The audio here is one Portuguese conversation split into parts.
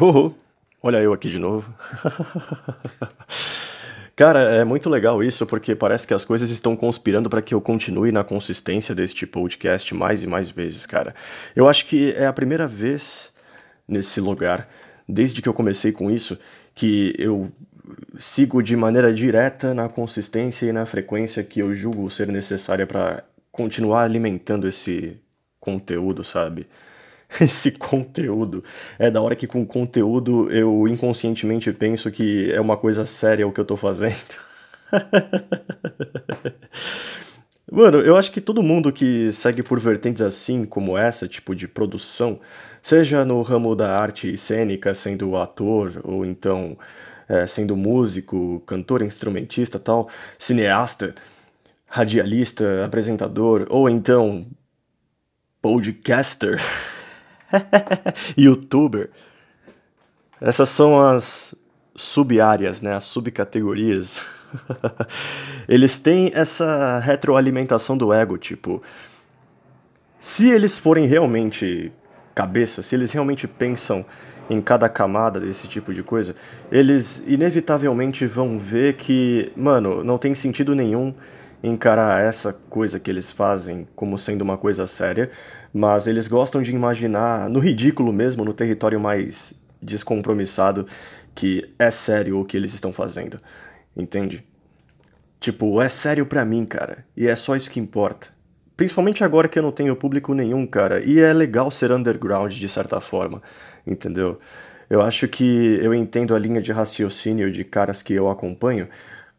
Uhul. Olha eu aqui de novo. Cara, é muito legal isso, porque parece que as coisas estão conspirando para que eu continue na consistência deste podcast mais e mais vezes, cara. Eu acho que é a primeira vez nesse lugar, desde que eu comecei com isso, que eu sigo de maneira direta na consistência e na frequência que eu julgo ser necessária para continuar alimentando esse conteúdo, sabe? esse conteúdo. É da hora que com conteúdo eu inconscientemente penso que é uma coisa séria o que eu tô fazendo. Mano, eu acho que todo mundo que segue por vertentes assim, como essa, tipo de produção, seja no ramo da arte cênica, sendo ator, ou então é, sendo músico, cantor, instrumentista tal, cineasta, radialista, apresentador, ou então podcaster. youtuber. Essas são as sub-áreas, né, as subcategorias. eles têm essa retroalimentação do ego, tipo, se eles forem realmente cabeça, se eles realmente pensam em cada camada desse tipo de coisa, eles inevitavelmente vão ver que, mano, não tem sentido nenhum encarar essa coisa que eles fazem como sendo uma coisa séria, mas eles gostam de imaginar no ridículo mesmo, no território mais descompromissado, que é sério o que eles estão fazendo. Entende? Tipo, é sério pra mim, cara, e é só isso que importa. Principalmente agora que eu não tenho público nenhum, cara, e é legal ser underground de certa forma, entendeu? Eu acho que eu entendo a linha de raciocínio de caras que eu acompanho,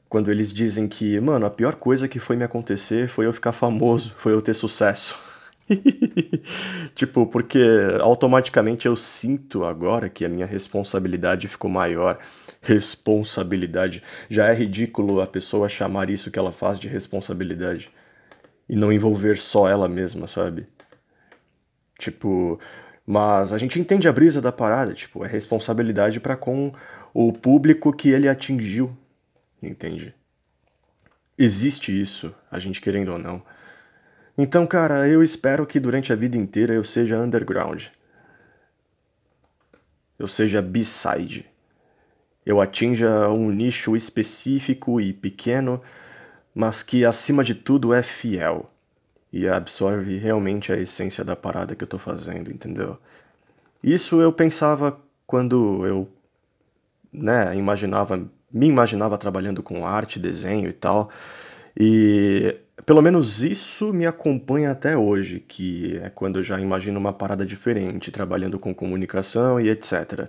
quando eles dizem que, mano, a pior coisa que foi me acontecer foi eu ficar famoso, foi eu ter sucesso. tipo, porque automaticamente eu sinto agora que a minha responsabilidade ficou maior. Responsabilidade. Já é ridículo a pessoa chamar isso que ela faz de responsabilidade e não envolver só ela mesma, sabe? Tipo, mas a gente entende a brisa da parada, tipo, é responsabilidade para com o público que ele atingiu, entende? Existe isso, a gente querendo ou não. Então, cara, eu espero que durante a vida inteira eu seja underground. Eu seja B-side. Eu atinja um nicho específico e pequeno, mas que acima de tudo é fiel e absorve realmente a essência da parada que eu tô fazendo, entendeu? Isso eu pensava quando eu, né, imaginava me imaginava trabalhando com arte, desenho e tal. E pelo menos isso me acompanha até hoje, que é quando eu já imagino uma parada diferente, trabalhando com comunicação e etc.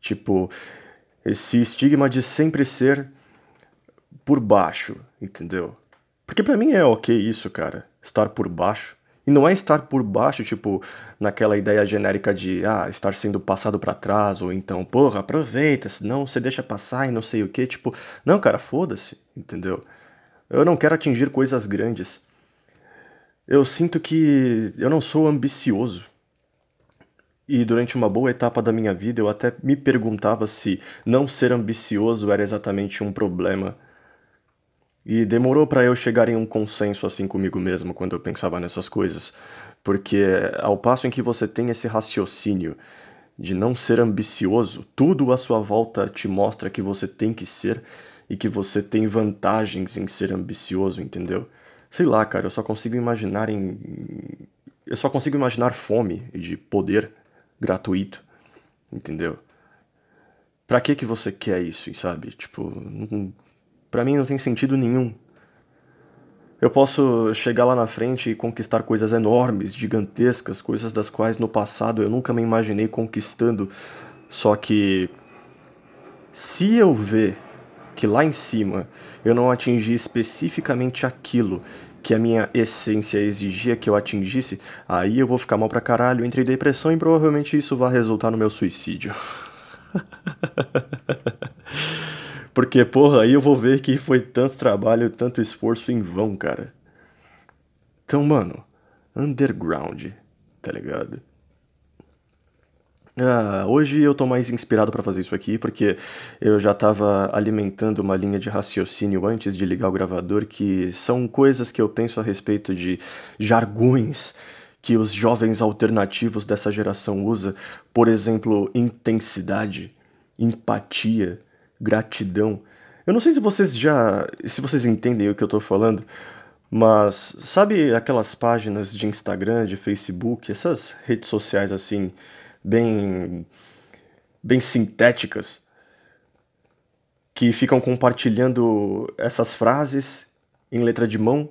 Tipo, esse estigma de sempre ser por baixo, entendeu? Porque para mim é ok isso, cara, estar por baixo. E não é estar por baixo, tipo, naquela ideia genérica de, ah, estar sendo passado para trás, ou então, porra, aproveita, senão você deixa passar e não sei o que. Tipo, não, cara, foda-se, entendeu? Eu não quero atingir coisas grandes. Eu sinto que eu não sou ambicioso. E durante uma boa etapa da minha vida eu até me perguntava se não ser ambicioso era exatamente um problema e demorou para eu chegar em um consenso assim comigo mesmo quando eu pensava nessas coisas, porque ao passo em que você tem esse raciocínio de não ser ambicioso, tudo à sua volta te mostra que você tem que ser e que você tem vantagens em ser ambicioso, entendeu? Sei lá, cara, eu só consigo imaginar em eu só consigo imaginar fome de poder gratuito, entendeu? Pra que que você quer isso, sabe? Tipo, não para mim não tem sentido nenhum. Eu posso chegar lá na frente e conquistar coisas enormes, gigantescas, coisas das quais no passado eu nunca me imaginei conquistando. Só que se eu ver que lá em cima eu não atingi especificamente aquilo que a minha essência exigia que eu atingisse, aí eu vou ficar mal pra caralho, entre depressão e provavelmente isso vai resultar no meu suicídio. Porque, porra, aí eu vou ver que foi tanto trabalho, tanto esforço em vão, cara. Então, mano, underground, tá ligado? Ah, hoje eu tô mais inspirado para fazer isso aqui porque eu já tava alimentando uma linha de raciocínio antes de ligar o gravador que são coisas que eu penso a respeito de jargões que os jovens alternativos dessa geração usa, por exemplo, intensidade, empatia, gratidão. Eu não sei se vocês já, se vocês entendem o que eu tô falando, mas sabe aquelas páginas de Instagram, de Facebook, essas redes sociais assim, bem bem sintéticas, que ficam compartilhando essas frases em letra de mão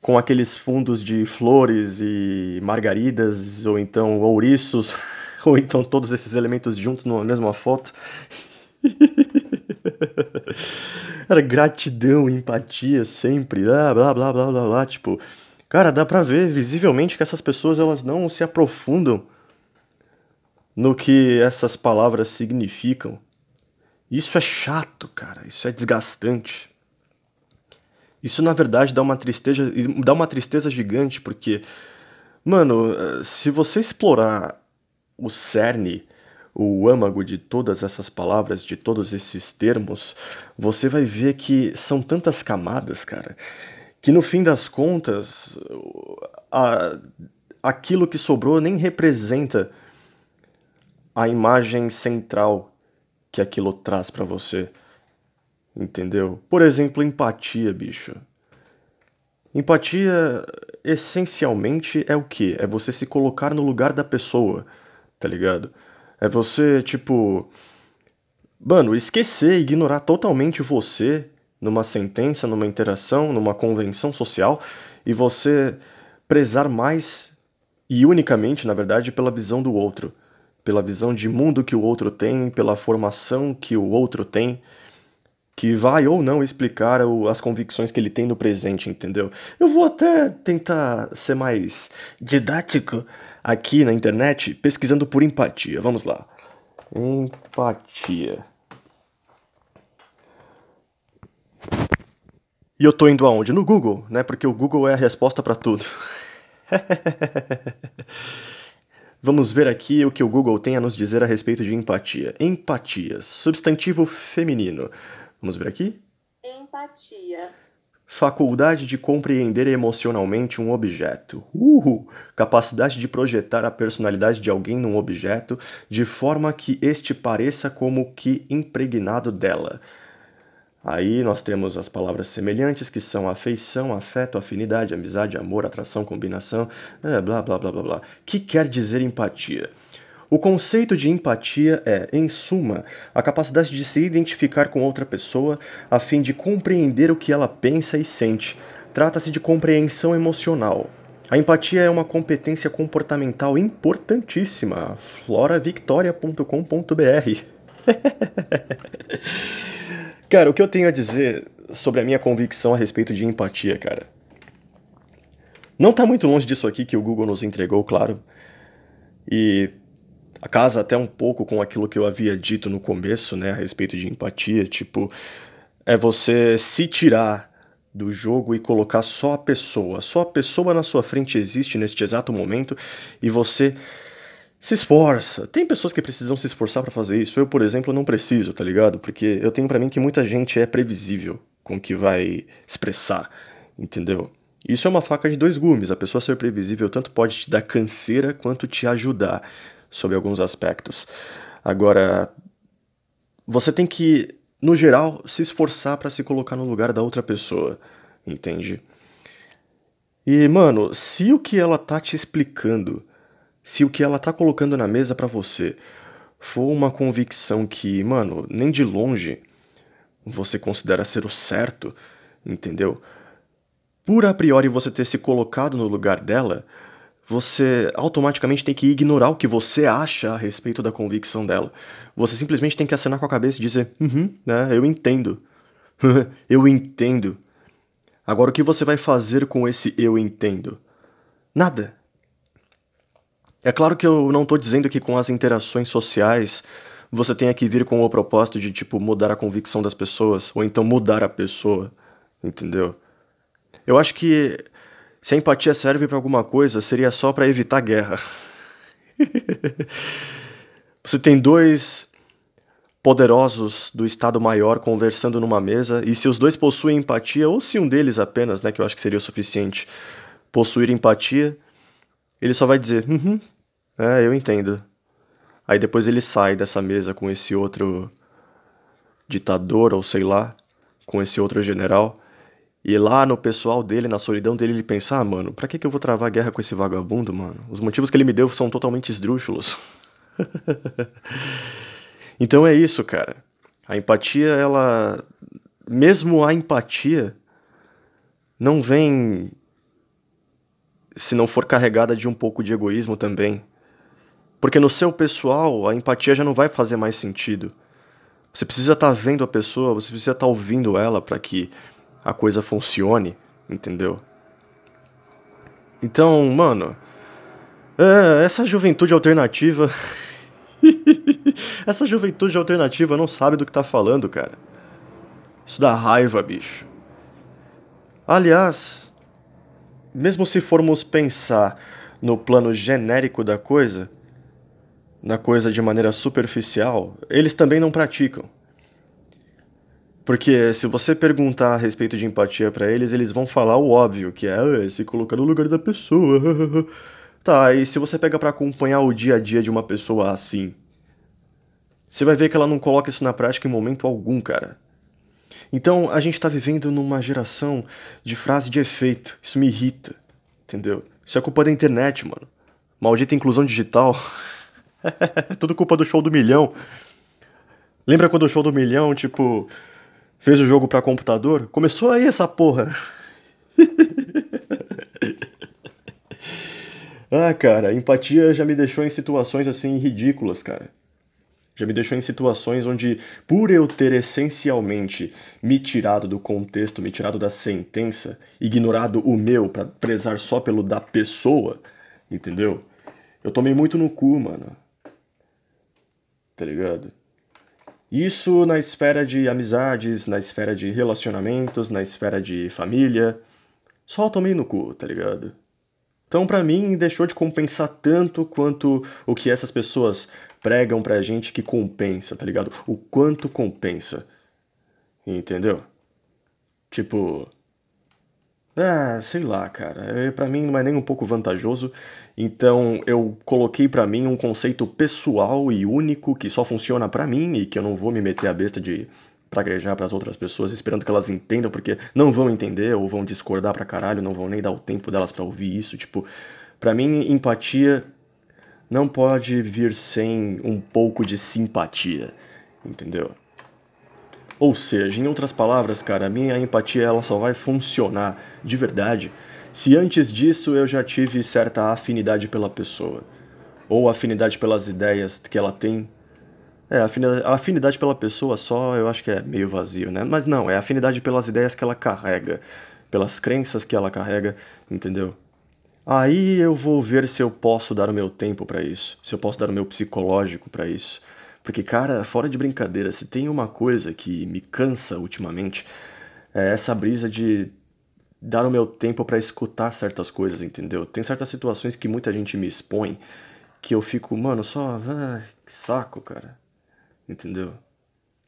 com aqueles fundos de flores e margaridas, ou então ouriços, ou então todos esses elementos juntos numa mesma foto. Cara, gratidão, empatia sempre, ah, blá, blá, blá, blá, blá, tipo... Cara, dá pra ver visivelmente que essas pessoas, elas não se aprofundam no que essas palavras significam. Isso é chato, cara, isso é desgastante. Isso na verdade dá uma tristeza, dá uma tristeza gigante, porque mano, se você explorar o cerne o âmago de todas essas palavras, de todos esses termos, você vai ver que são tantas camadas, cara, que no fim das contas, a, aquilo que sobrou nem representa a imagem central que aquilo traz para você. Entendeu? Por exemplo, empatia, bicho. Empatia essencialmente é o que? É você se colocar no lugar da pessoa, tá ligado? É você, tipo. Mano, esquecer, ignorar totalmente você numa sentença, numa interação, numa convenção social e você prezar mais e unicamente, na verdade, pela visão do outro, pela visão de mundo que o outro tem, pela formação que o outro tem, que vai ou não explicar as convicções que ele tem no presente, entendeu? Eu vou até tentar ser mais didático aqui na internet pesquisando por empatia. Vamos lá. Empatia. E eu tô indo aonde? No Google, né? Porque o Google é a resposta para tudo. Vamos ver aqui o que o Google tem a nos dizer a respeito de empatia. Empatia, substantivo feminino. Vamos ver aqui? Empatia Faculdade de compreender emocionalmente um objeto. Uhul! Capacidade de projetar a personalidade de alguém num objeto de forma que este pareça como que impregnado dela. Aí nós temos as palavras semelhantes que são afeição, afeto, afinidade, amizade, amor, atração, combinação, é, blá blá blá blá blá. Que quer dizer empatia? O conceito de empatia é, em suma, a capacidade de se identificar com outra pessoa a fim de compreender o que ela pensa e sente. Trata-se de compreensão emocional. A empatia é uma competência comportamental importantíssima. floravictoria.com.br Cara, o que eu tenho a dizer sobre a minha convicção a respeito de empatia, cara? Não tá muito longe disso aqui que o Google nos entregou, claro. E casa até um pouco com aquilo que eu havia dito no começo, né, a respeito de empatia, tipo, é você se tirar do jogo e colocar só a pessoa. Só a pessoa na sua frente existe neste exato momento e você se esforça. Tem pessoas que precisam se esforçar para fazer isso. Eu, por exemplo, não preciso, tá ligado? Porque eu tenho para mim que muita gente é previsível com o que vai expressar, entendeu? Isso é uma faca de dois gumes. A pessoa ser previsível tanto pode te dar canseira quanto te ajudar sobre alguns aspectos. Agora, você tem que, no geral, se esforçar para se colocar no lugar da outra pessoa, entende? E, mano, se o que ela tá te explicando, se o que ela tá colocando na mesa para você for uma convicção que, mano, nem de longe você considera ser o certo, entendeu? Por a priori você ter se colocado no lugar dela, você automaticamente tem que ignorar o que você acha a respeito da convicção dela. Você simplesmente tem que acenar com a cabeça e dizer: Uhum, né, eu entendo. eu entendo. Agora, o que você vai fazer com esse eu entendo? Nada. É claro que eu não estou dizendo que com as interações sociais você tenha que vir com o propósito de, tipo, mudar a convicção das pessoas, ou então mudar a pessoa, entendeu? Eu acho que se a empatia serve para alguma coisa, seria só para evitar guerra. Você tem dois poderosos do Estado Maior conversando numa mesa, e se os dois possuem empatia, ou se um deles apenas, né, que eu acho que seria o suficiente, possuir empatia, ele só vai dizer, uhum, é, eu entendo. Aí depois ele sai dessa mesa com esse outro ditador, ou sei lá, com esse outro general. E lá no pessoal dele, na solidão dele, ele pensa: ah, mano, pra que, que eu vou travar guerra com esse vagabundo, mano? Os motivos que ele me deu são totalmente esdrúxulos. então é isso, cara. A empatia, ela. Mesmo a empatia não vem. Se não for carregada de um pouco de egoísmo também. Porque no seu pessoal, a empatia já não vai fazer mais sentido. Você precisa estar tá vendo a pessoa, você precisa estar tá ouvindo ela para que a coisa funcione, entendeu? Então, mano, é, essa juventude alternativa. essa juventude alternativa não sabe do que tá falando, cara. Isso dá raiva, bicho. Aliás, mesmo se formos pensar no plano genérico da coisa, na coisa de maneira superficial, eles também não praticam. Porque se você perguntar a respeito de empatia para eles, eles vão falar o óbvio, que é ah, se colocar no lugar da pessoa. tá, e se você pega para acompanhar o dia a dia de uma pessoa assim, você vai ver que ela não coloca isso na prática em momento algum, cara. Então, a gente tá vivendo numa geração de frase de efeito. Isso me irrita, entendeu? Isso é culpa da internet, mano. Maldita inclusão digital. Tudo culpa do show do milhão. Lembra quando o show do milhão, tipo, fez o jogo para computador? Começou aí essa porra. ah, cara, empatia já me deixou em situações assim ridículas, cara. Já me deixou em situações onde, por eu ter essencialmente me tirado do contexto, me tirado da sentença, ignorado o meu para prezar só pelo da pessoa, entendeu? Eu tomei muito no cu, mano tá ligado? Isso na esfera de amizades, na esfera de relacionamentos, na esfera de família. Só tomei no cu, tá ligado? Então, para mim, deixou de compensar tanto quanto o que essas pessoas pregam pra gente que compensa, tá ligado? O quanto compensa. Entendeu? Tipo. Ah, sei lá, cara. É, para mim não é nem um pouco vantajoso então eu coloquei para mim um conceito pessoal e único que só funciona para mim e que eu não vou me meter a besta de praguejar para as outras pessoas esperando que elas entendam, porque não vão entender ou vão discordar pra caralho, não vão nem dar o tempo delas para ouvir isso, tipo, para mim empatia não pode vir sem um pouco de simpatia, entendeu? Ou seja, em outras palavras, cara, a minha empatia ela só vai funcionar de verdade se antes disso eu já tive certa afinidade pela pessoa, ou afinidade pelas ideias que ela tem. É, a afinidade pela pessoa só eu acho que é meio vazio, né? Mas não, é afinidade pelas ideias que ela carrega, pelas crenças que ela carrega, entendeu? Aí eu vou ver se eu posso dar o meu tempo para isso, se eu posso dar o meu psicológico para isso. Porque, cara, fora de brincadeira, se tem uma coisa que me cansa ultimamente, é essa brisa de dar o meu tempo para escutar certas coisas, entendeu? Tem certas situações que muita gente me expõe que eu fico, mano, só. Ah, que saco, cara. Entendeu?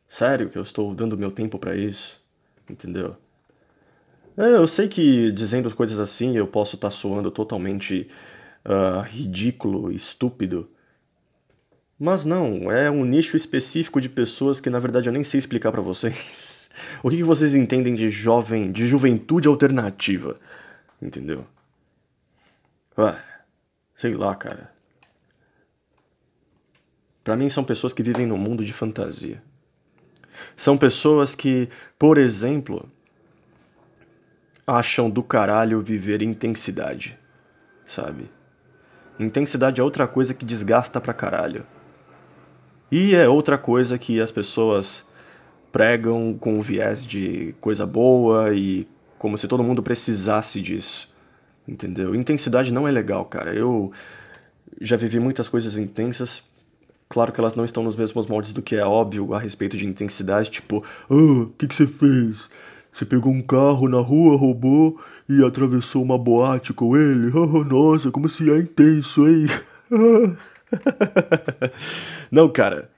Sério que eu estou dando meu tempo para isso, entendeu? É, eu sei que dizendo coisas assim eu posso estar tá soando totalmente uh, ridículo, estúpido. Mas não, é um nicho específico de pessoas que na verdade eu nem sei explicar para vocês. O que, vocês entendem de jovem, de juventude alternativa? Entendeu? Ah, sei lá, cara. Para mim são pessoas que vivem num mundo de fantasia. São pessoas que, por exemplo, acham do caralho viver intensidade, sabe? Intensidade é outra coisa que desgasta pra caralho. E é outra coisa que as pessoas pregam com o viés de coisa boa e como se todo mundo precisasse disso. Entendeu? Intensidade não é legal, cara. Eu já vivi muitas coisas intensas. Claro que elas não estão nos mesmos moldes do que é óbvio a respeito de intensidade, tipo, ah, o que, que você fez? Você pegou um carro na rua, roubou e atravessou uma boate com ele? Oh, nossa, como se é intenso, hein? não, cara.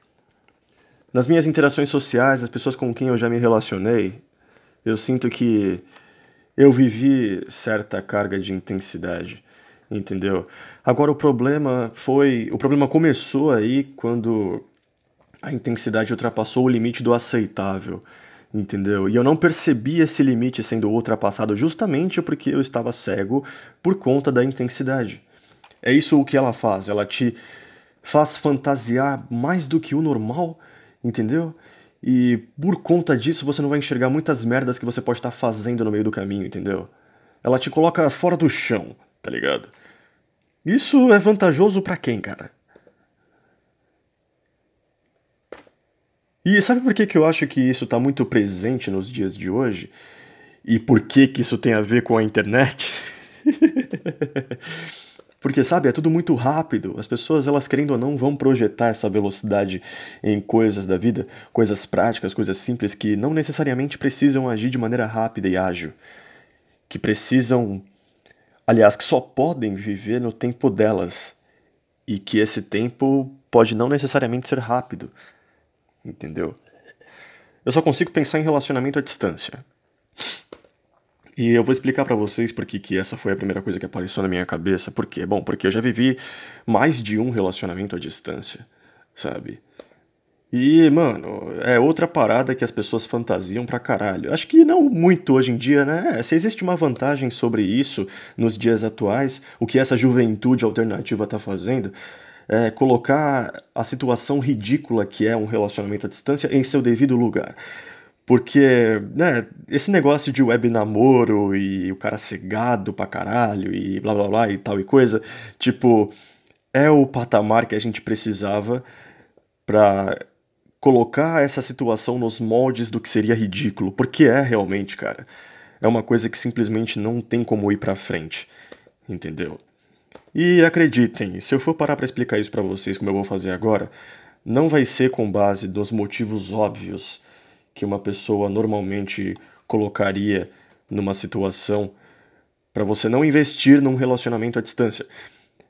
Nas minhas interações sociais, as pessoas com quem eu já me relacionei, eu sinto que eu vivi certa carga de intensidade. entendeu? Agora o problema foi, o problema começou aí quando a intensidade ultrapassou o limite do aceitável, entendeu? E eu não percebi esse limite sendo ultrapassado justamente porque eu estava cego por conta da intensidade. É isso o que ela faz, ela te faz fantasiar mais do que o normal, entendeu? E por conta disso você não vai enxergar muitas merdas que você pode estar fazendo no meio do caminho, entendeu? Ela te coloca fora do chão, tá ligado? Isso é vantajoso para quem, cara? E sabe por que, que eu acho que isso tá muito presente nos dias de hoje? E por que, que isso tem a ver com a internet? Porque, sabe, é tudo muito rápido. As pessoas, elas querendo ou não, vão projetar essa velocidade em coisas da vida, coisas práticas, coisas simples que não necessariamente precisam agir de maneira rápida e ágil. Que precisam, aliás, que só podem viver no tempo delas. E que esse tempo pode não necessariamente ser rápido. Entendeu? Eu só consigo pensar em relacionamento à distância. E eu vou explicar para vocês por que essa foi a primeira coisa que apareceu na minha cabeça. Por quê? Bom, porque eu já vivi mais de um relacionamento à distância, sabe? E, mano, é outra parada que as pessoas fantasiam pra caralho. Acho que não muito hoje em dia, né? Se existe uma vantagem sobre isso nos dias atuais, o que essa juventude alternativa tá fazendo, é colocar a situação ridícula que é um relacionamento à distância em seu devido lugar. Porque, né, esse negócio de web namoro e o cara cegado pra caralho e blá blá blá e tal e coisa, tipo, é o patamar que a gente precisava pra colocar essa situação nos moldes do que seria ridículo, porque é realmente, cara. É uma coisa que simplesmente não tem como ir pra frente, entendeu? E acreditem, se eu for parar para explicar isso para vocês como eu vou fazer agora, não vai ser com base nos motivos óbvios que uma pessoa normalmente colocaria numa situação para você não investir num relacionamento à distância.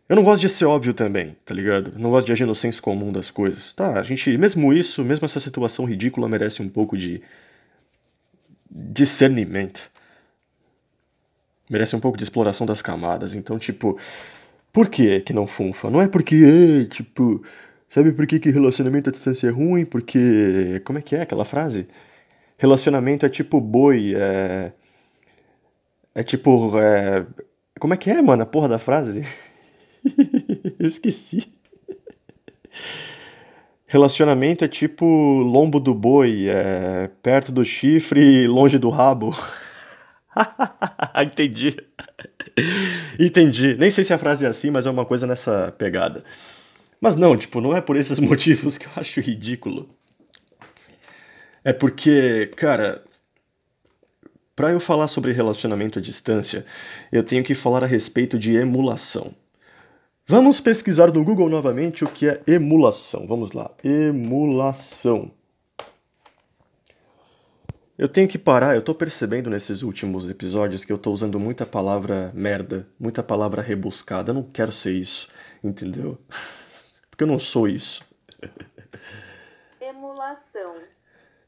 Eu não gosto de ser óbvio também, tá ligado? não gosto de agir no senso comum das coisas. Tá, a gente, mesmo isso, mesmo essa situação ridícula merece um pouco de discernimento. Merece um pouco de exploração das camadas. Então, tipo, por que que não funfa? Não é porque, tipo, Sabe por que, que relacionamento à distância é ruim? Porque. Como é que é aquela frase? Relacionamento é tipo boi, é. É tipo. É... Como é que é, mano, a porra da frase? Eu esqueci. Relacionamento é tipo lombo do boi, é perto do chifre e longe do rabo. Entendi. Entendi. Nem sei se a frase é assim, mas é uma coisa nessa pegada. Mas não, tipo, não é por esses motivos que eu acho ridículo. É porque, cara, para eu falar sobre relacionamento à distância, eu tenho que falar a respeito de emulação. Vamos pesquisar no Google novamente o que é emulação. Vamos lá. Emulação. Eu tenho que parar, eu tô percebendo nesses últimos episódios que eu tô usando muita palavra merda, muita palavra rebuscada. Eu não quero ser isso, entendeu? Porque eu não sou isso. Emulação.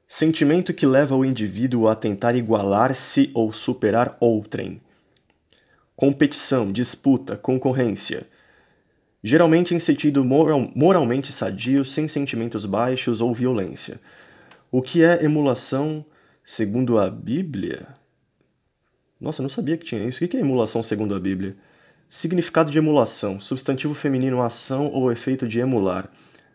Sentimento que leva o indivíduo a tentar igualar-se ou superar outrem. Competição, disputa, concorrência. Geralmente em sentido moral, moralmente sadio, sem sentimentos baixos ou violência. O que é emulação segundo a Bíblia? Nossa, eu não sabia que tinha isso. O que é emulação segundo a Bíblia? Significado de emulação: substantivo feminino ação ou efeito de emular,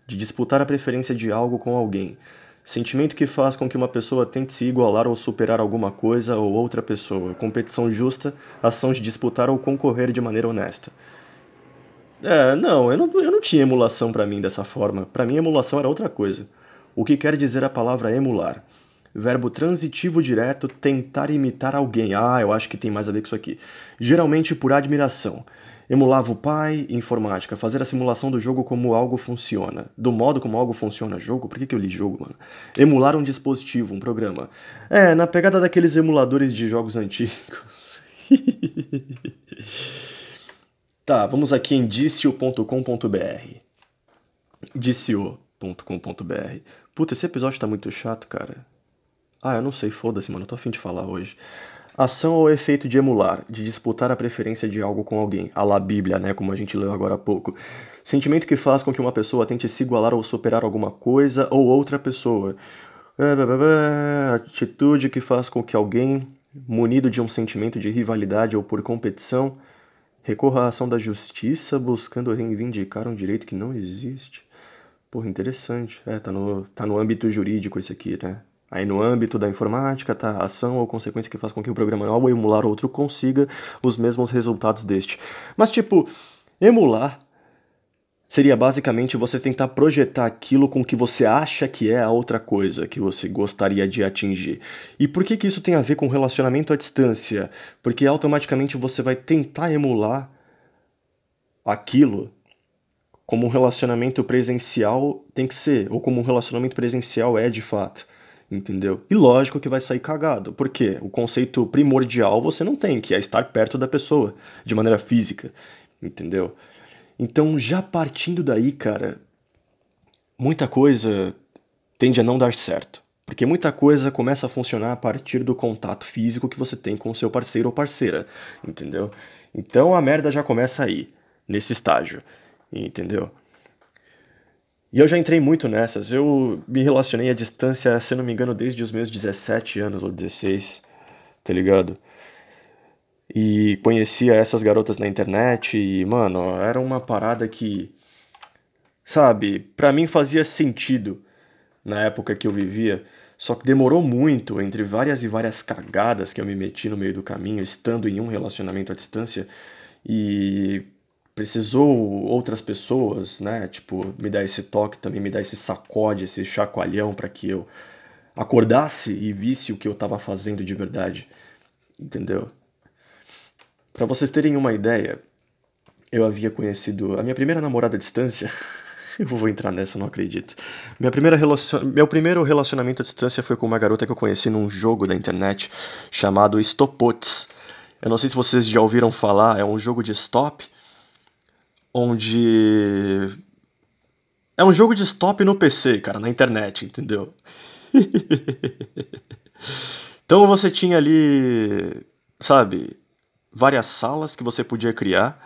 de disputar a preferência de algo com alguém. Sentimento que faz com que uma pessoa tente se igualar ou superar alguma coisa ou outra pessoa. Competição justa, ação de disputar ou concorrer de maneira honesta. É, não, eu não, eu não tinha emulação para mim dessa forma. Para mim, emulação era outra coisa. O que quer dizer a palavra emular? Verbo transitivo direto, tentar imitar alguém. Ah, eu acho que tem mais a ver com isso aqui. Geralmente por admiração. Emulava o pai, informática, fazer a simulação do jogo como algo funciona. Do modo como algo funciona jogo? Por que, que eu li jogo, mano? Emular um dispositivo, um programa. É, na pegada daqueles emuladores de jogos antigos. tá, vamos aqui em dicio.com.br. Dicio.com.br. Puta, esse episódio tá muito chato, cara. Ah, eu não sei, foda-se, mano, eu tô afim de falar hoje. Ação ou efeito de emular, de disputar a preferência de algo com alguém, a la Bíblia, né, como a gente leu agora há pouco. Sentimento que faz com que uma pessoa tente se igualar ou superar alguma coisa ou outra pessoa. Atitude que faz com que alguém, munido de um sentimento de rivalidade ou por competição, recorra à ação da justiça buscando reivindicar um direito que não existe. Porra, interessante. É, tá no, tá no âmbito jurídico esse aqui, né? Aí no âmbito da informática, tá ação ou consequência que faz com que o programa ao emular outro consiga os mesmos resultados deste. Mas tipo, emular seria basicamente você tentar projetar aquilo com que você acha que é a outra coisa que você gostaria de atingir. E por que que isso tem a ver com relacionamento à distância? Porque automaticamente você vai tentar emular aquilo como um relacionamento presencial tem que ser, ou como um relacionamento presencial é de fato. Entendeu? E lógico que vai sair cagado, porque o conceito primordial você não tem, que é estar perto da pessoa, de maneira física. Entendeu? Então, já partindo daí, cara, muita coisa tende a não dar certo. Porque muita coisa começa a funcionar a partir do contato físico que você tem com o seu parceiro ou parceira, entendeu? Então a merda já começa aí, nesse estágio, entendeu? E eu já entrei muito nessas. Eu me relacionei à distância, se não me engano, desde os meus 17 anos ou 16, tá ligado? E conhecia essas garotas na internet e, mano, era uma parada que, sabe, pra mim fazia sentido na época que eu vivia. Só que demorou muito entre várias e várias cagadas que eu me meti no meio do caminho, estando em um relacionamento à distância. E precisou outras pessoas, né? Tipo, me dar esse toque também, me dar esse sacode, esse chacoalhão para que eu acordasse e visse o que eu estava fazendo de verdade. Entendeu? Para vocês terem uma ideia, eu havia conhecido a minha primeira namorada à distância. eu vou entrar nessa, não acredito. Minha primeira relacion... Meu primeiro relacionamento à distância foi com uma garota que eu conheci num jogo da internet chamado Stopots. Eu não sei se vocês já ouviram falar, é um jogo de stop onde é um jogo de stop no PC, cara, na internet, entendeu? então você tinha ali, sabe, várias salas que você podia criar.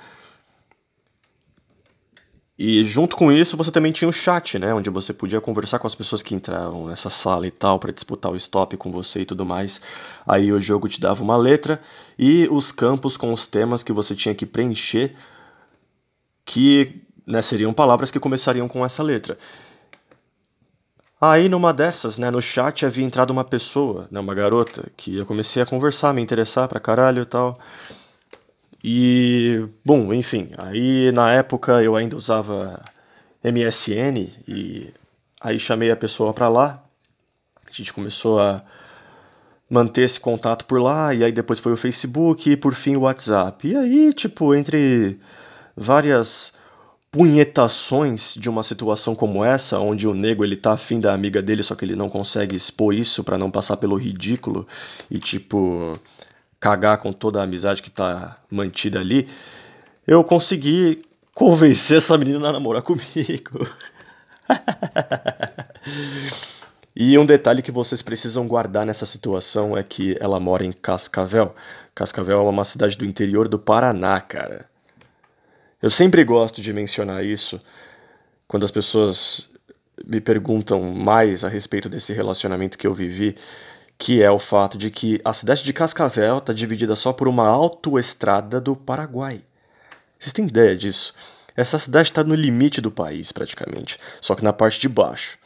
E junto com isso você também tinha o chat, né, onde você podia conversar com as pessoas que entravam nessa sala e tal para disputar o stop com você e tudo mais. Aí o jogo te dava uma letra e os campos com os temas que você tinha que preencher que né, seriam palavras que começariam com essa letra. Aí numa dessas, né, no chat havia entrado uma pessoa, né, uma garota, que eu comecei a conversar, me interessar pra caralho e tal. E, bom, enfim, aí na época eu ainda usava MSN e aí chamei a pessoa pra lá. A gente começou a manter esse contato por lá, e aí depois foi o Facebook e por fim o WhatsApp. E aí, tipo, entre várias punhetações de uma situação como essa, onde o nego ele tá afim da amiga dele, só que ele não consegue expor isso para não passar pelo ridículo e tipo cagar com toda a amizade que tá mantida ali, eu consegui convencer essa menina a namorar comigo. e um detalhe que vocês precisam guardar nessa situação é que ela mora em Cascavel. Cascavel é uma cidade do interior do Paraná, cara. Eu sempre gosto de mencionar isso quando as pessoas me perguntam mais a respeito desse relacionamento que eu vivi, que é o fato de que a cidade de Cascavel está dividida só por uma autoestrada do Paraguai. Vocês têm ideia disso? Essa cidade está no limite do país, praticamente, só que na parte de baixo.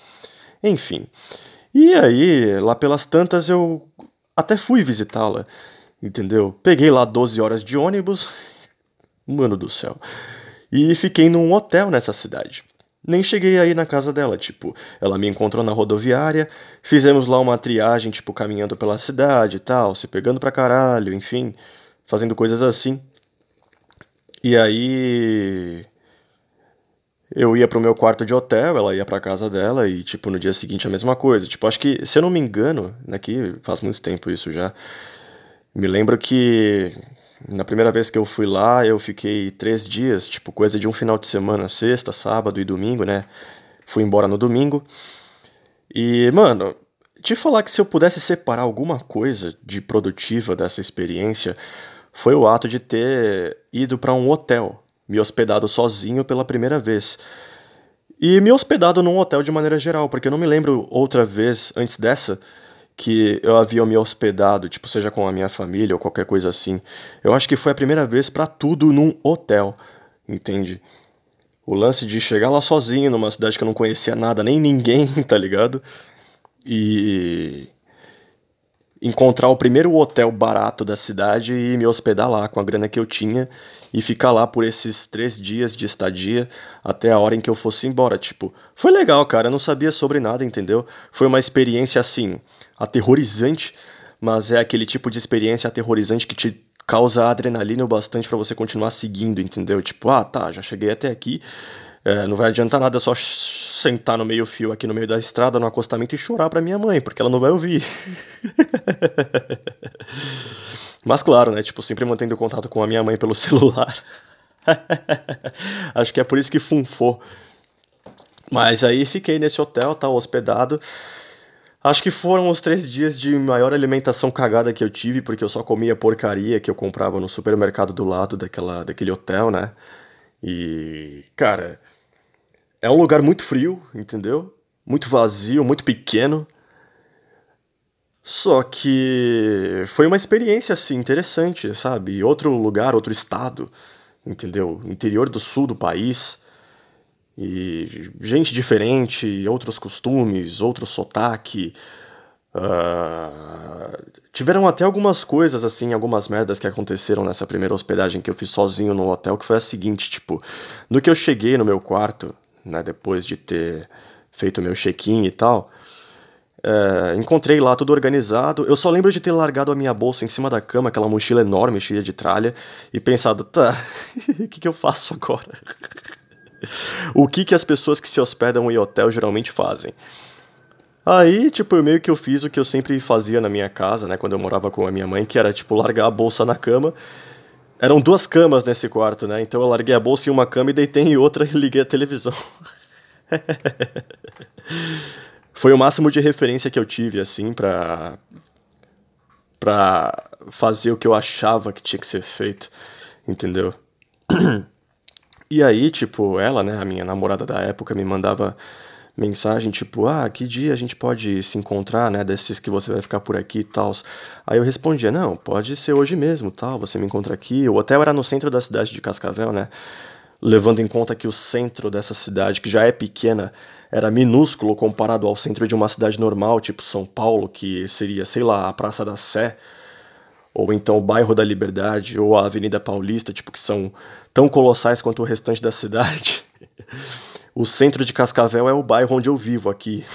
Enfim. E aí, lá pelas tantas, eu até fui visitá-la, entendeu? Peguei lá 12 horas de ônibus Mano do céu. E fiquei num hotel nessa cidade. Nem cheguei aí na casa dela, tipo, ela me encontrou na rodoviária, fizemos lá uma triagem, tipo, caminhando pela cidade e tal, se pegando pra caralho, enfim, fazendo coisas assim. E aí. Eu ia pro meu quarto de hotel, ela ia pra casa dela e, tipo, no dia seguinte a mesma coisa. Tipo, acho que, se eu não me engano, né, faz muito tempo isso já, me lembro que na primeira vez que eu fui lá, eu fiquei três dias, tipo, coisa de um final de semana, sexta, sábado e domingo, né? Fui embora no domingo. E, mano, te falar que se eu pudesse separar alguma coisa de produtiva dessa experiência, foi o ato de ter ido para um hotel, me hospedado sozinho pela primeira vez. E me hospedado num hotel de maneira geral, porque eu não me lembro outra vez antes dessa que eu havia me hospedado, tipo, seja com a minha família ou qualquer coisa assim. Eu acho que foi a primeira vez para tudo num hotel, entende? O lance de chegar lá sozinho numa cidade que eu não conhecia nada, nem ninguém, tá ligado? E encontrar o primeiro hotel barato da cidade e me hospedar lá com a grana que eu tinha e ficar lá por esses três dias de estadia até a hora em que eu fosse embora. Tipo, foi legal, cara. Eu não sabia sobre nada, entendeu? Foi uma experiência assim, aterrorizante, mas é aquele tipo de experiência aterrorizante que te causa adrenalina o bastante para você continuar seguindo, entendeu? Tipo, ah, tá, já cheguei até aqui. É, não vai adiantar nada só sentar no meio fio aqui no meio da estrada, no acostamento e chorar pra minha mãe, porque ela não vai ouvir. Mas claro, né? Tipo, sempre mantendo contato com a minha mãe pelo celular. Acho que é por isso que funfou. Mas aí fiquei nesse hotel, tá hospedado. Acho que foram os três dias de maior alimentação cagada que eu tive, porque eu só comia porcaria que eu comprava no supermercado do lado daquela, daquele hotel, né? E, cara, é um lugar muito frio, entendeu? Muito vazio, muito pequeno. Só que foi uma experiência assim interessante, sabe? Outro lugar, outro estado, entendeu? Interior do sul do país. E gente diferente, outros costumes, outro sotaque. Uh, tiveram até algumas coisas, assim, algumas merdas que aconteceram nessa primeira hospedagem que eu fiz sozinho no hotel, que foi a seguinte, tipo, no que eu cheguei no meu quarto, né, depois de ter feito meu check-in e tal. É, encontrei lá tudo organizado. Eu só lembro de ter largado a minha bolsa em cima da cama, aquela mochila enorme, cheia de tralha, e pensado, tá, o que, que eu faço agora? o que, que as pessoas que se hospedam em hotel geralmente fazem? Aí, tipo, meio que eu fiz o que eu sempre fazia na minha casa, né, quando eu morava com a minha mãe, que era, tipo, largar a bolsa na cama eram duas camas nesse quarto, né? Então eu larguei a bolsa em uma cama e deitei em outra e liguei a televisão. Foi o máximo de referência que eu tive, assim, pra. pra fazer o que eu achava que tinha que ser feito, entendeu? E aí, tipo, ela, né, a minha namorada da época, me mandava mensagem tipo, ah, que dia a gente pode se encontrar, né, desses que você vai ficar por aqui e tal. Aí eu respondia, não, pode ser hoje mesmo, tal, você me encontra aqui. O hotel era no centro da cidade de Cascavel, né, levando em conta que o centro dessa cidade, que já é pequena, era minúsculo comparado ao centro de uma cidade normal, tipo São Paulo, que seria, sei lá, a Praça da Sé, ou então o bairro da Liberdade, ou a Avenida Paulista, tipo, que são tão colossais quanto o restante da cidade. o centro de Cascavel é o bairro onde eu vivo aqui.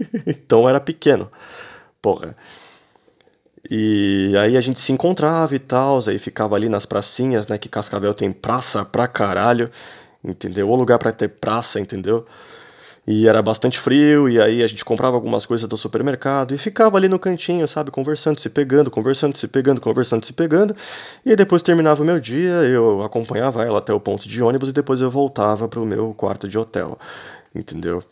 então era pequeno. Porra. E aí a gente se encontrava e tal, aí ficava ali nas pracinhas, né? Que Cascavel tem praça pra caralho, entendeu? O lugar para ter praça, entendeu? E era bastante frio, e aí a gente comprava algumas coisas do supermercado e ficava ali no cantinho, sabe, conversando, se pegando, conversando, se pegando, conversando, se pegando. E depois terminava o meu dia, eu acompanhava ela até o ponto de ônibus e depois eu voltava pro meu quarto de hotel, entendeu?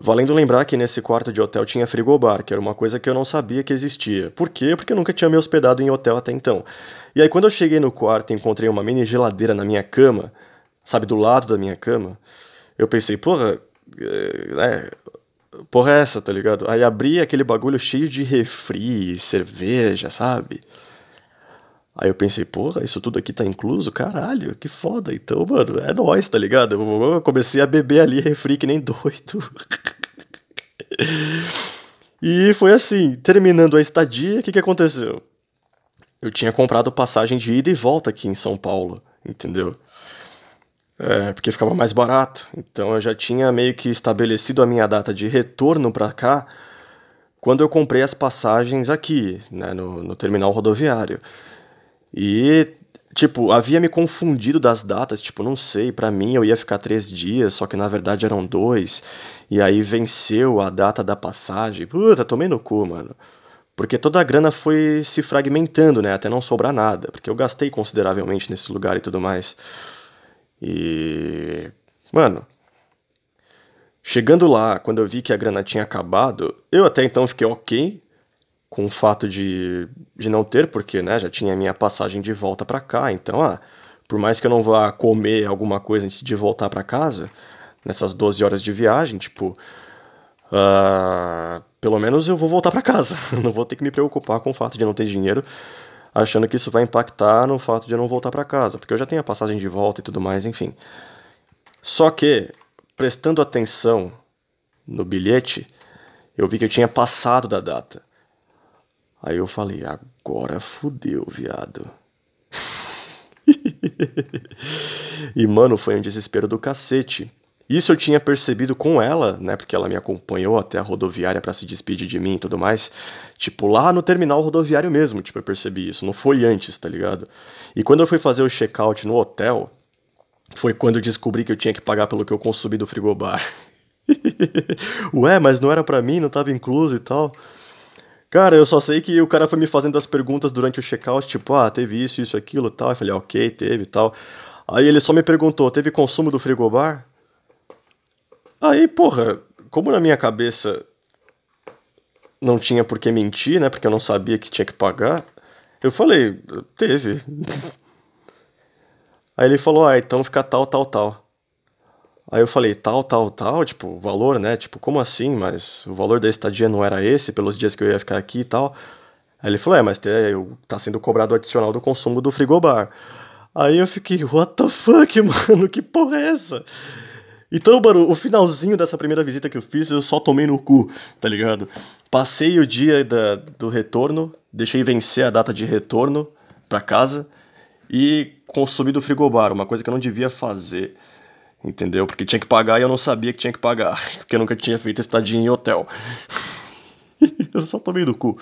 Valendo lembrar que nesse quarto de hotel tinha frigobar, que era uma coisa que eu não sabia que existia. Por quê? Porque eu nunca tinha me hospedado em hotel até então. E aí quando eu cheguei no quarto e encontrei uma mini geladeira na minha cama, sabe, do lado da minha cama, eu pensei, porra, é, porra é essa, tá ligado? Aí abri aquele bagulho cheio de refri, cerveja, sabe? Aí eu pensei, porra, isso tudo aqui tá incluso? Caralho, que foda. Então, mano, é nóis, tá ligado? Eu comecei a beber ali refri que nem doido. e foi assim, terminando a estadia, o que, que aconteceu? Eu tinha comprado passagem de ida e volta aqui em São Paulo, entendeu? É, porque ficava mais barato. Então eu já tinha meio que estabelecido a minha data de retorno para cá quando eu comprei as passagens aqui, né, no, no terminal rodoviário. E, tipo, havia me confundido das datas, tipo, não sei, para mim eu ia ficar três dias, só que na verdade eram dois. E aí venceu a data da passagem. Puta, tomei no cu, mano. Porque toda a grana foi se fragmentando, né, até não sobrar nada. Porque eu gastei consideravelmente nesse lugar e tudo mais. E. Mano. Chegando lá, quando eu vi que a grana tinha acabado, eu até então fiquei ok com o fato de, de não ter, porque né, já tinha minha passagem de volta para cá. Então, ah, por mais que eu não vá comer alguma coisa antes de voltar para casa, nessas 12 horas de viagem, tipo, uh, pelo menos eu vou voltar para casa. não vou ter que me preocupar com o fato de não ter dinheiro, achando que isso vai impactar no fato de eu não voltar para casa, porque eu já tenho a passagem de volta e tudo mais, enfim. Só que prestando atenção no bilhete, eu vi que eu tinha passado da data. Aí eu falei, agora fudeu, viado. e mano, foi um desespero do cacete. Isso eu tinha percebido com ela, né? Porque ela me acompanhou até a rodoviária para se despedir de mim e tudo mais. Tipo, lá no terminal rodoviário mesmo, tipo, eu percebi isso. Não foi antes, tá ligado? E quando eu fui fazer o check-out no hotel, foi quando eu descobri que eu tinha que pagar pelo que eu consumi do frigobar. Ué, mas não era para mim, não tava incluso e tal. Cara, eu só sei que o cara foi me fazendo as perguntas durante o checkout, tipo, ah, teve isso, isso, aquilo tal. Eu falei, ok, teve tal. Aí ele só me perguntou, teve consumo do frigobar? Aí, porra, como na minha cabeça não tinha por que mentir, né? Porque eu não sabia que tinha que pagar. Eu falei, teve. Aí ele falou, ah, então fica tal, tal, tal. Aí eu falei, tal, tal, tal, tipo, o valor, né? Tipo, como assim? Mas o valor da estadia não era esse pelos dias que eu ia ficar aqui e tal. Aí ele falou, é, mas tá sendo cobrado adicional do consumo do frigobar. Aí eu fiquei, what the fuck, mano? Que porra é essa? Então, mano, o finalzinho dessa primeira visita que eu fiz, eu só tomei no cu, tá ligado? Passei o dia da, do retorno, deixei vencer a data de retorno pra casa e consumir do frigobar, uma coisa que eu não devia fazer, entendeu? Porque tinha que pagar e eu não sabia que tinha que pagar, porque eu nunca tinha feito estadia em hotel. eu só tomei do cu.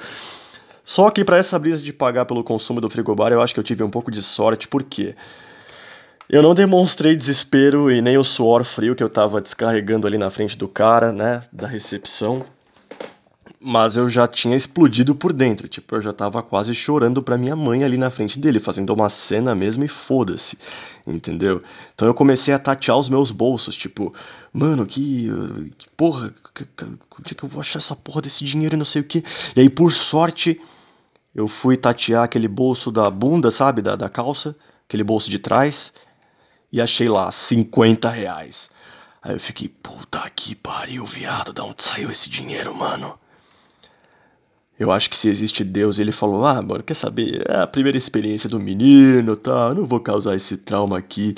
Só que para essa brisa de pagar pelo consumo do frigobar, eu acho que eu tive um pouco de sorte, porque eu não demonstrei desespero e nem o suor frio que eu tava descarregando ali na frente do cara, né, da recepção mas eu já tinha explodido por dentro, tipo, eu já tava quase chorando pra minha mãe ali na frente dele, fazendo uma cena mesmo e foda-se, entendeu? Então eu comecei a tatear os meus bolsos, tipo, mano, que, que porra, onde é que eu vou achar essa porra desse dinheiro e não sei o que? E aí, por sorte, eu fui tatear aquele bolso da bunda, sabe, da, da calça, aquele bolso de trás, e achei lá 50 reais. Aí eu fiquei, puta que pariu, viado, da onde saiu esse dinheiro, mano? Eu acho que se existe Deus, ele falou: Ah, mano, quer saber? É a primeira experiência do menino, tá? Eu não vou causar esse trauma aqui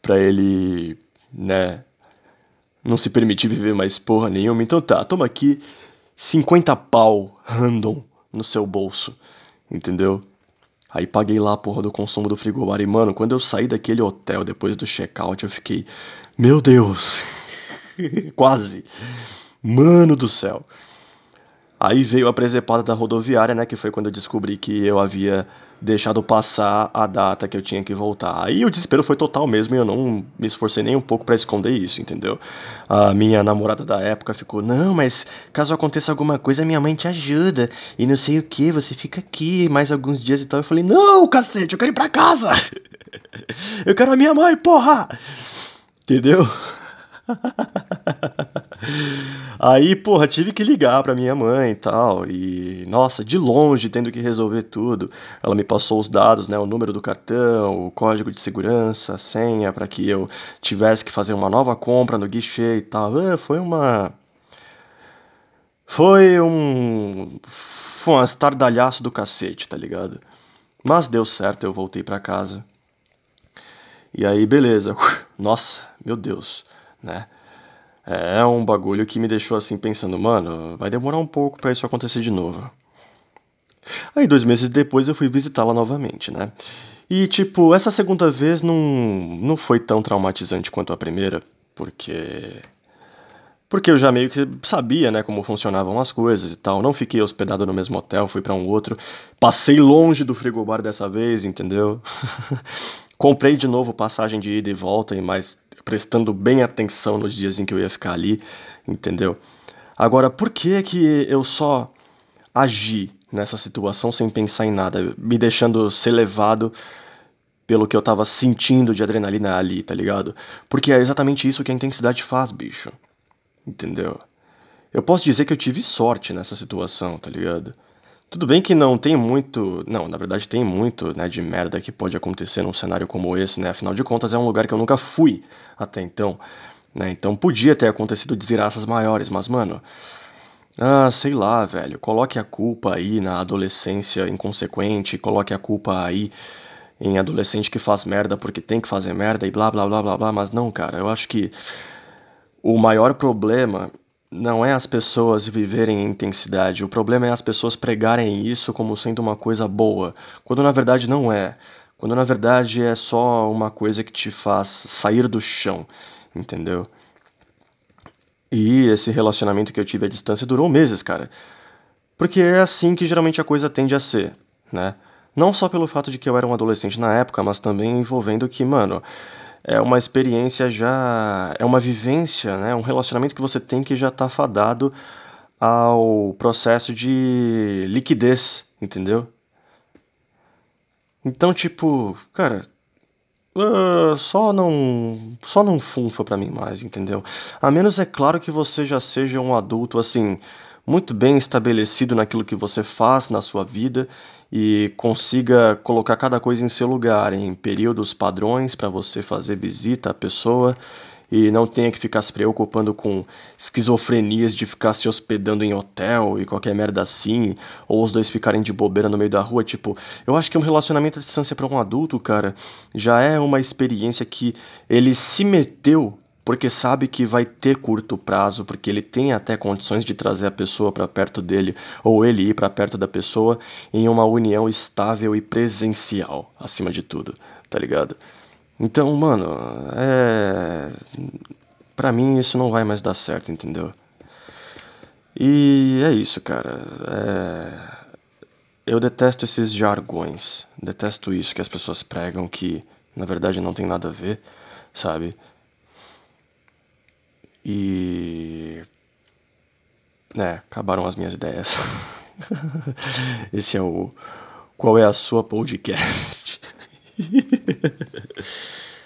pra ele, né? Não se permitir viver mais porra nenhuma. Então tá, toma aqui 50 pau random no seu bolso, entendeu? Aí paguei lá a porra do consumo do frigobar. E, mano, quando eu saí daquele hotel depois do check-out, eu fiquei: Meu Deus! Quase! Mano do céu! Aí veio a presepada da rodoviária, né? Que foi quando eu descobri que eu havia deixado passar a data que eu tinha que voltar. Aí o desespero foi total mesmo e eu não me esforcei nem um pouco para esconder isso, entendeu? A minha namorada da época ficou: Não, mas caso aconteça alguma coisa, minha mãe te ajuda e não sei o que, você fica aqui mais alguns dias e tal. Eu falei: Não, cacete, eu quero ir pra casa! eu quero a minha mãe, porra! Entendeu? Aí, porra, tive que ligar pra minha mãe e tal. E, nossa, de longe tendo que resolver tudo. Ela me passou os dados, né? O número do cartão, o código de segurança, a senha, para que eu tivesse que fazer uma nova compra no guichê e tal. É, foi uma. Foi um. Foi um estardalhaço do cacete, tá ligado? Mas deu certo, eu voltei para casa. E aí, beleza. Nossa, meu Deus né? É um bagulho que me deixou assim pensando, mano, vai demorar um pouco para isso acontecer de novo. Aí dois meses depois eu fui visitá-la novamente, né? E tipo, essa segunda vez não, não foi tão traumatizante quanto a primeira, porque. Porque eu já meio que sabia, né, como funcionavam as coisas e tal. Não fiquei hospedado no mesmo hotel, fui para um outro. Passei longe do frigobar dessa vez, entendeu? Comprei de novo passagem de ida e volta, e mais prestando bem atenção nos dias em que eu ia ficar ali, entendeu? Agora, por que que eu só agi nessa situação sem pensar em nada, me deixando ser levado pelo que eu tava sentindo de adrenalina ali, tá ligado? Porque é exatamente isso que a intensidade faz, bicho. entendeu? Eu posso dizer que eu tive sorte nessa situação, tá ligado? Tudo bem que não tem muito. Não, na verdade tem muito, né, de merda que pode acontecer num cenário como esse, né? Afinal de contas, é um lugar que eu nunca fui até então, né? Então podia ter acontecido desgraças maiores, mas, mano. Ah, sei lá, velho. Coloque a culpa aí na adolescência inconsequente, coloque a culpa aí em adolescente que faz merda porque tem que fazer merda e blá blá blá blá blá, mas não, cara. Eu acho que o maior problema não é as pessoas viverem em intensidade, o problema é as pessoas pregarem isso como sendo uma coisa boa, quando na verdade não é. Quando na verdade é só uma coisa que te faz sair do chão, entendeu? E esse relacionamento que eu tive à distância durou meses, cara. Porque é assim que geralmente a coisa tende a ser, né? Não só pelo fato de que eu era um adolescente na época, mas também envolvendo que, mano, é uma experiência já. É uma vivência, né? Um relacionamento que você tem que já tá fadado ao processo de liquidez, entendeu? Então, tipo, cara, uh, só não. Só não funfa pra mim mais, entendeu? A menos é claro que você já seja um adulto, assim, muito bem estabelecido naquilo que você faz na sua vida e consiga colocar cada coisa em seu lugar, em períodos padrões para você fazer visita à pessoa e não tenha que ficar se preocupando com esquizofrenias de ficar se hospedando em hotel e qualquer merda assim, ou os dois ficarem de bobeira no meio da rua, tipo, eu acho que um relacionamento à distância para um adulto, cara, já é uma experiência que ele se meteu porque sabe que vai ter curto prazo, porque ele tem até condições de trazer a pessoa para perto dele ou ele ir para perto da pessoa em uma união estável e presencial, acima de tudo, tá ligado? Então, mano, é. Pra mim isso não vai mais dar certo, entendeu? E é isso, cara. É... Eu detesto esses jargões. Detesto isso que as pessoas pregam que na verdade não tem nada a ver, sabe? E. É, acabaram as minhas ideias. Esse é o. Qual é a sua podcast?